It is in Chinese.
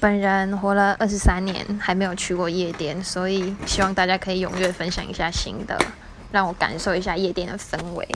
本人活了二十三年还没有去过夜店所以希望大家可以踊跃分享一下心得让我感受一下夜店的氛围。